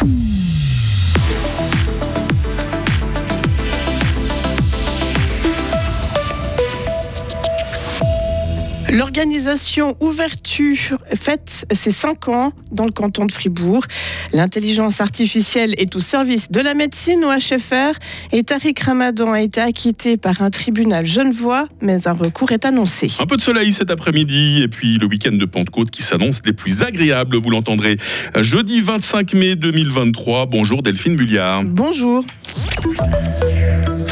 Mm-hmm. L'organisation Ouverture fête ses 5 ans dans le canton de Fribourg. L'intelligence artificielle est au service de la médecine au HFR et Tariq Ramadan a été acquitté par un tribunal genevois, mais un recours est annoncé. Un peu de soleil cet après-midi et puis le week-end de Pentecôte qui s'annonce des plus agréables, vous l'entendrez. Jeudi 25 mai 2023. Bonjour Delphine Bulliard. Bonjour.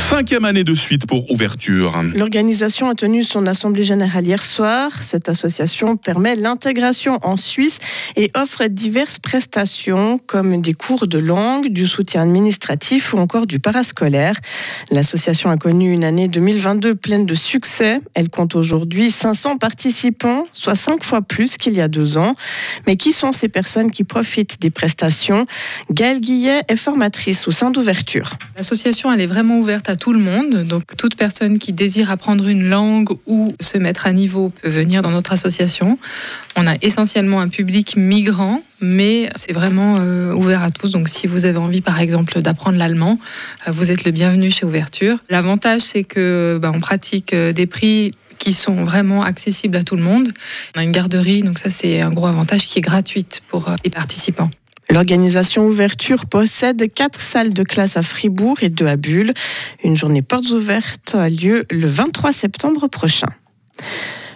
Cinquième année de suite pour ouverture. L'organisation a tenu son assemblée générale hier soir. Cette association permet l'intégration en Suisse et offre diverses prestations comme des cours de langue, du soutien administratif ou encore du parascolaire. L'association a connu une année 2022 pleine de succès. Elle compte aujourd'hui 500 participants, soit cinq fois plus qu'il y a deux ans. Mais qui sont ces personnes qui profitent des prestations? Gaëlle Guillet est formatrice au sein d'ouverture. L'association, elle est vraiment ouverte à tout le monde. Donc, toute personne qui désire apprendre une langue ou se mettre à niveau peut venir dans notre association. On a essentiellement un public migrant, mais c'est vraiment euh, ouvert à tous. Donc, si vous avez envie, par exemple, d'apprendre l'allemand, euh, vous êtes le bienvenu chez Ouverture. L'avantage, c'est que bah, pratique euh, des prix qui sont vraiment accessibles à tout le monde. On a une garderie, donc ça c'est un gros avantage qui est gratuite pour les participants. L'organisation Ouverture possède quatre salles de classe à Fribourg et deux à Bulle. Une journée portes ouvertes a lieu le 23 septembre prochain.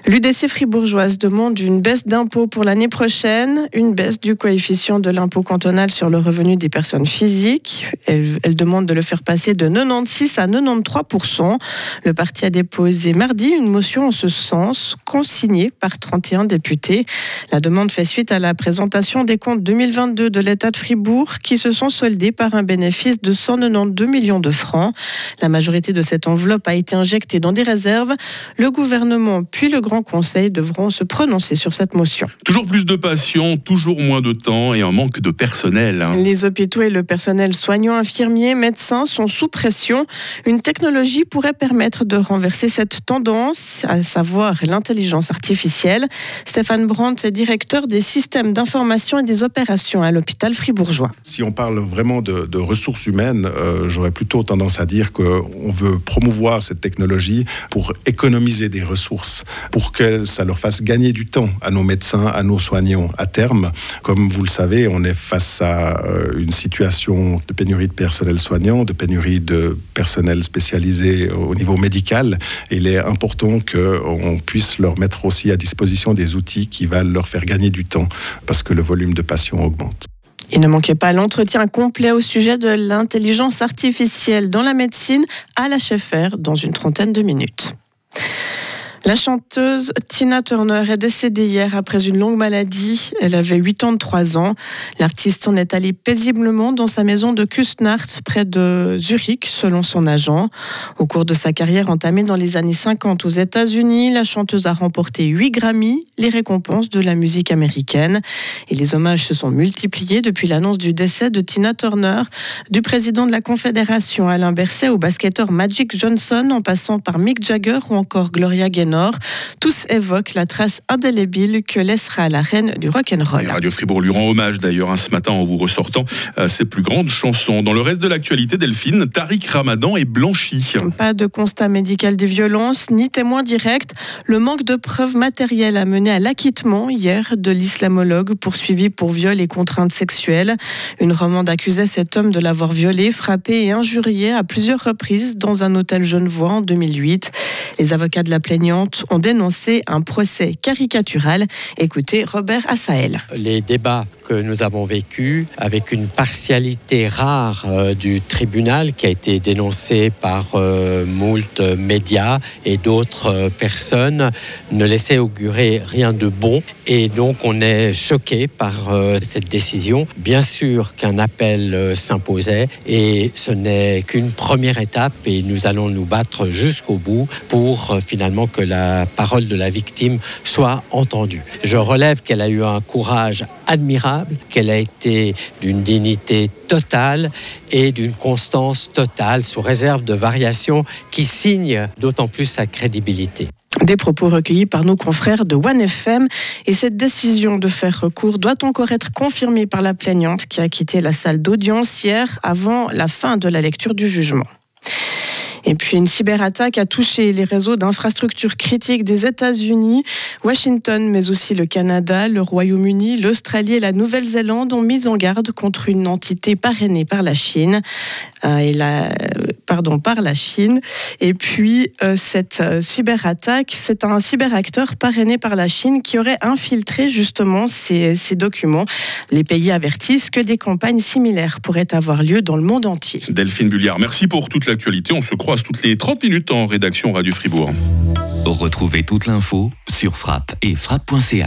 L'UDC fribourgeoise demande une baisse d'impôt pour l'année prochaine, une baisse du coefficient de l'impôt cantonal sur le revenu des personnes physiques. Elle, demande de le faire passer de 96 à 93% Le parti a déposé mardi une motion en ce sens, consignée par 31 députés. La demande fait suite à la présentation des comptes 2022 de l'État de Fribourg qui se sont soldés par un bénéfice de 192 millions de francs. La majorité de cette enveloppe a été injectée dans des réserves. Le gouvernement puis le Grand Conseil devront se prononcer sur cette motion. Toujours plus de patients, toujours moins de temps et un manque de personnel. Hein. Les hôpitaux et le personnel soignant, infirmiers, médecins sont sous pression. Une technologie pourrait permettre de renverser cette tendance, à savoir l'intelligence artificielle. Stéphane Brandt est directeur des systèmes d'information et des opérations à l'hôpital fribourgeois. Si on parle vraiment de, ressources humaines, euh, j'aurais plutôt tendance à dire qu'on veut promouvoir cette technologie pour économiser des ressources, pour que ça leur fasse gagner du temps à nos médecins, à nos soignants à terme. Comme vous le savez, on est face à euh, une situation de pénurie de personnel soignant, de pénurie de personnel spécialisé au niveau médical. Il est important qu'on puisse leur mettre aussi à disposition des outils qui vont leur faire gagner du temps parce que le volume de patients augmente. Et ne manquez pas l'entretien complet au sujet de l'intelligence artificielle dans la médecine à la chefère dans une trentaine de minutes. La chanteuse Tina Turner est décédée hier après une longue maladie. Elle avait 83 ans. L'artiste en est allé paisiblement dans sa maison de Kustnacht, près de Zurich, selon son agent. Au cours de sa carrière entamée dans les années 50 aux États-Unis, la chanteuse a remporté 8 Grammy, les récompenses de la musique américaine. Et les hommages se sont multipliés depuis l'annonce du décès de Tina Turner, du président de la Confédération Alain Berset au basketteur Magic Johnson, en passant par Mick Jagger ou encore Gloria Gaynor. Tous évoquent la trace indélébile que laissera la reine du rock'n'roll. Radio Fribourg lui rend hommage d'ailleurs hein, ce matin en vous ressortant euh, ses plus grandes chansons. Dans le reste de l'actualité, Delphine, Tariq Ramadan est blanchi. Pas de constat médical des violences, ni témoin direct. Le manque de preuves matérielles a mené à l'acquittement hier de l'islamologue poursuivi pour viol et contraintes sexuelles. Une romande accusait cet homme de l'avoir violé, frappé et injurié à plusieurs reprises dans un hôtel genevois en 2008. Les avocats de la plaignante ont dénoncé un procès caricatural. Écoutez Robert Assael. Les débats que nous avons vécus avec une partialité rare euh, du tribunal qui a été dénoncé par euh, moult médias et d'autres euh, personnes ne laissaient augurer rien de bon et donc on est choqué par cette décision. Bien sûr qu'un appel s'imposait et ce n'est qu'une première étape et nous allons nous battre jusqu'au bout pour finalement que la parole de la victime soit entendue. Je relève qu'elle a eu un courage admirable, qu'elle a été d'une dignité totale et d'une constance totale, sous réserve de variations qui signent d'autant plus sa crédibilité. Des propos recueillis par nos confrères de OneFM. Et cette décision de faire recours doit encore être confirmée par la plaignante qui a quitté la salle d'audience hier avant la fin de la lecture du jugement. Et puis une cyberattaque a touché les réseaux d'infrastructures critiques des États-Unis, Washington, mais aussi le Canada, le Royaume-Uni, l'Australie et la Nouvelle-Zélande ont mis en garde contre une entité parrainée par la Chine. Euh, et la, pardon, par la Chine. Et puis euh, cette euh, cyberattaque, c'est un cyberacteur parrainé par la Chine qui aurait infiltré justement ces, documents. Les pays avertissent que des campagnes similaires pourraient avoir lieu dans le monde entier. Delphine Bulliard, merci pour toute l'actualité. On se croise toutes les 30 minutes en rédaction Radio Fribourg. Retrouvez toute l'info sur frappe et frappe.ch.